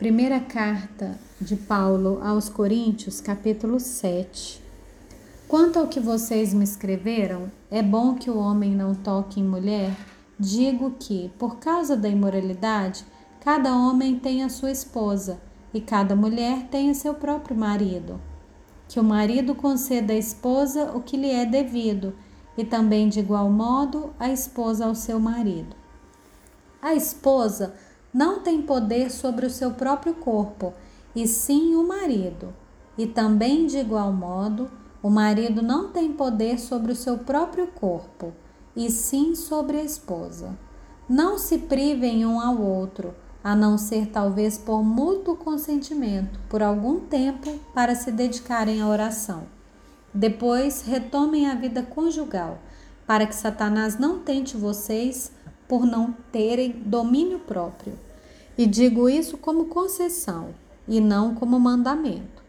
Primeira carta de Paulo aos Coríntios, capítulo 7. Quanto ao que vocês me escreveram, é bom que o homem não toque em mulher. Digo que, por causa da imoralidade, cada homem tem a sua esposa e cada mulher tem seu próprio marido. Que o marido conceda à esposa o que lhe é devido, e também de igual modo a esposa ao seu marido. A esposa não tem poder sobre o seu próprio corpo, e sim o marido. E também, de igual modo, o marido não tem poder sobre o seu próprio corpo, e sim sobre a esposa. Não se privem um ao outro, a não ser talvez por mútuo consentimento, por algum tempo, para se dedicarem à oração. Depois, retomem a vida conjugal, para que Satanás não tente vocês por não terem domínio próprio. E digo isso como concessão e não como mandamento.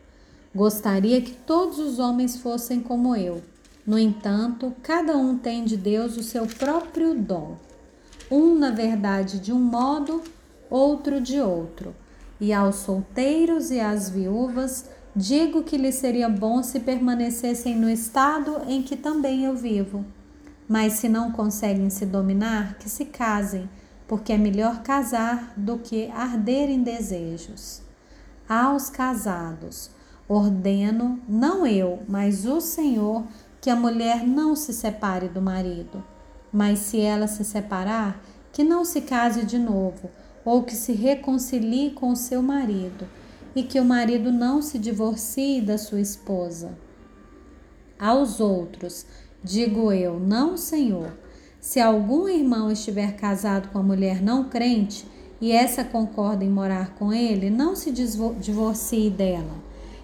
Gostaria que todos os homens fossem como eu. No entanto, cada um tem de Deus o seu próprio dom. Um, na verdade, de um modo, outro de outro. E aos solteiros e às viúvas, digo que lhes seria bom se permanecessem no estado em que também eu vivo mas se não conseguem se dominar, que se casem, porque é melhor casar do que arder em desejos. Aos casados, ordeno, não eu, mas o Senhor, que a mulher não se separe do marido. Mas se ela se separar, que não se case de novo, ou que se reconcilie com o seu marido, e que o marido não se divorcie da sua esposa. Aos outros, Digo eu, não, Senhor. Se algum irmão estiver casado com a mulher não crente e essa concorda em morar com ele, não se divorcie dela.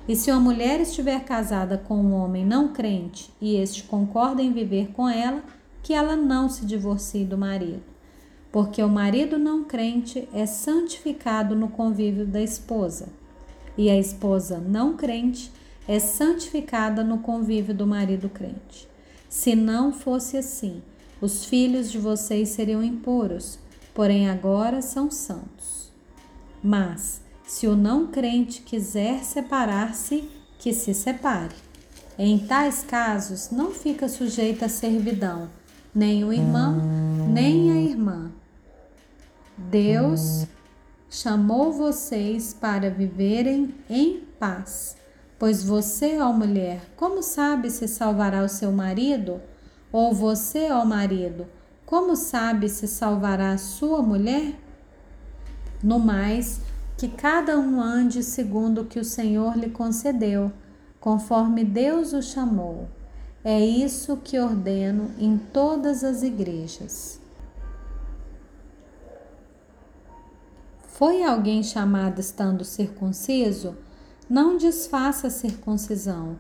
E se uma mulher estiver casada com um homem não crente e este concorda em viver com ela, que ela não se divorcie do marido. Porque o marido não crente é santificado no convívio da esposa, e a esposa não crente é santificada no convívio do marido crente. Se não fosse assim, os filhos de vocês seriam impuros, porém agora são santos. Mas, se o não crente quiser separar-se, que se separe. Em tais casos, não fica sujeita à servidão, nem o irmão, nem a irmã. Deus chamou vocês para viverem em paz. Pois você, ó mulher, como sabe se salvará o seu marido? Ou você, ó marido, como sabe se salvará a sua mulher? No mais, que cada um ande segundo o que o Senhor lhe concedeu, conforme Deus o chamou. É isso que ordeno em todas as igrejas. Foi alguém chamado estando circunciso? Não desfaça a circuncisão.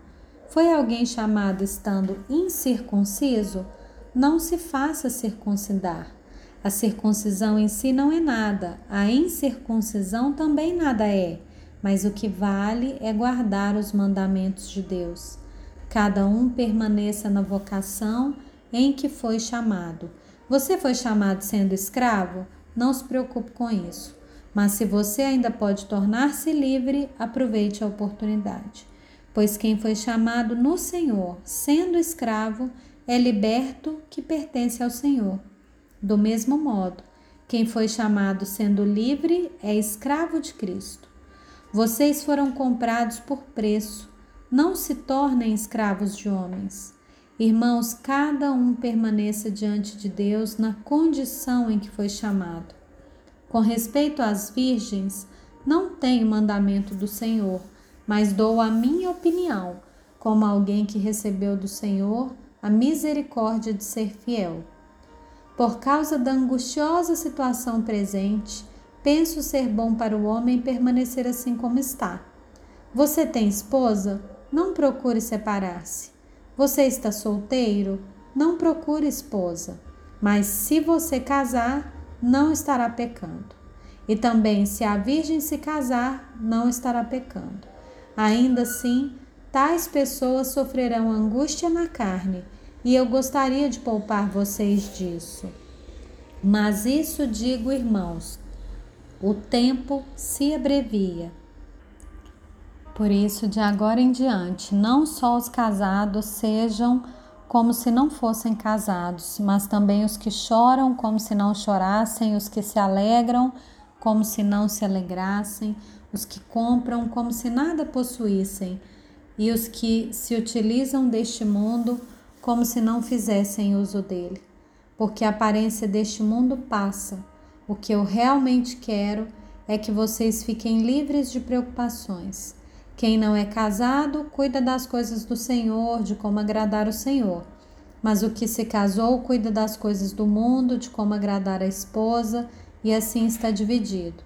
Foi alguém chamado estando incircunciso? Não se faça circuncidar. A circuncisão em si não é nada, a incircuncisão também nada é, mas o que vale é guardar os mandamentos de Deus. Cada um permaneça na vocação em que foi chamado. Você foi chamado sendo escravo? Não se preocupe com isso. Mas se você ainda pode tornar-se livre, aproveite a oportunidade. Pois quem foi chamado no Senhor, sendo escravo, é liberto que pertence ao Senhor. Do mesmo modo, quem foi chamado sendo livre é escravo de Cristo. Vocês foram comprados por preço. Não se tornem escravos de homens. Irmãos, cada um permaneça diante de Deus na condição em que foi chamado. Com respeito às virgens, não tenho mandamento do Senhor, mas dou a minha opinião, como alguém que recebeu do Senhor a misericórdia de ser fiel. Por causa da angustiosa situação presente, penso ser bom para o homem permanecer assim como está. Você tem esposa? Não procure separar-se. Você está solteiro? Não procure esposa. Mas se você casar, não estará pecando. E também, se a virgem se casar, não estará pecando. Ainda assim, tais pessoas sofrerão angústia na carne, e eu gostaria de poupar vocês disso. Mas isso digo, irmãos, o tempo se abrevia. Por isso, de agora em diante, não só os casados sejam como se não fossem casados, mas também os que choram como se não chorassem, os que se alegram como se não se alegrassem, os que compram como se nada possuíssem, e os que se utilizam deste mundo como se não fizessem uso dele. Porque a aparência deste mundo passa. O que eu realmente quero é que vocês fiquem livres de preocupações. Quem não é casado cuida das coisas do Senhor, de como agradar o Senhor. Mas o que se casou cuida das coisas do mundo, de como agradar a esposa, e assim está dividido.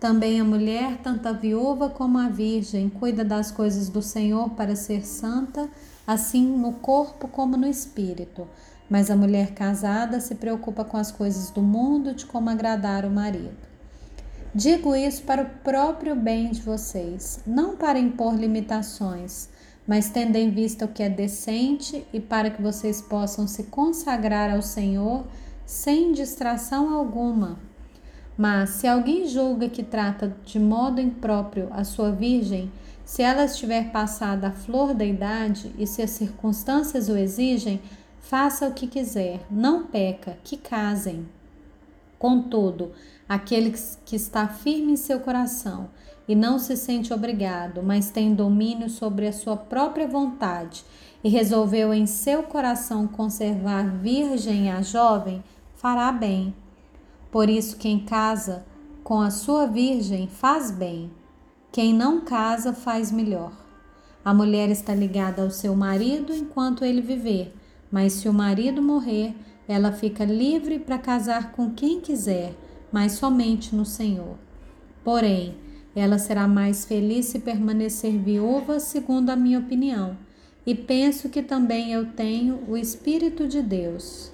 Também a mulher, tanto a viúva como a virgem, cuida das coisas do Senhor para ser santa, assim no corpo como no espírito. Mas a mulher casada se preocupa com as coisas do mundo, de como agradar o marido. Digo isso para o próprio bem de vocês, não para impor limitações, mas tendo em vista o que é decente e para que vocês possam se consagrar ao Senhor sem distração alguma. Mas se alguém julga que trata de modo impróprio a sua virgem, se ela estiver passada a flor da idade e se as circunstâncias o exigem, faça o que quiser, não peca, que casem. Contudo, aquele que está firme em seu coração e não se sente obrigado, mas tem domínio sobre a sua própria vontade e resolveu em seu coração conservar virgem a jovem, fará bem. Por isso, quem casa com a sua virgem faz bem, quem não casa faz melhor. A mulher está ligada ao seu marido enquanto ele viver, mas se o marido morrer, ela fica livre para casar com quem quiser, mas somente no Senhor. Porém, ela será mais feliz se permanecer viúva, segundo a minha opinião, e penso que também eu tenho o Espírito de Deus.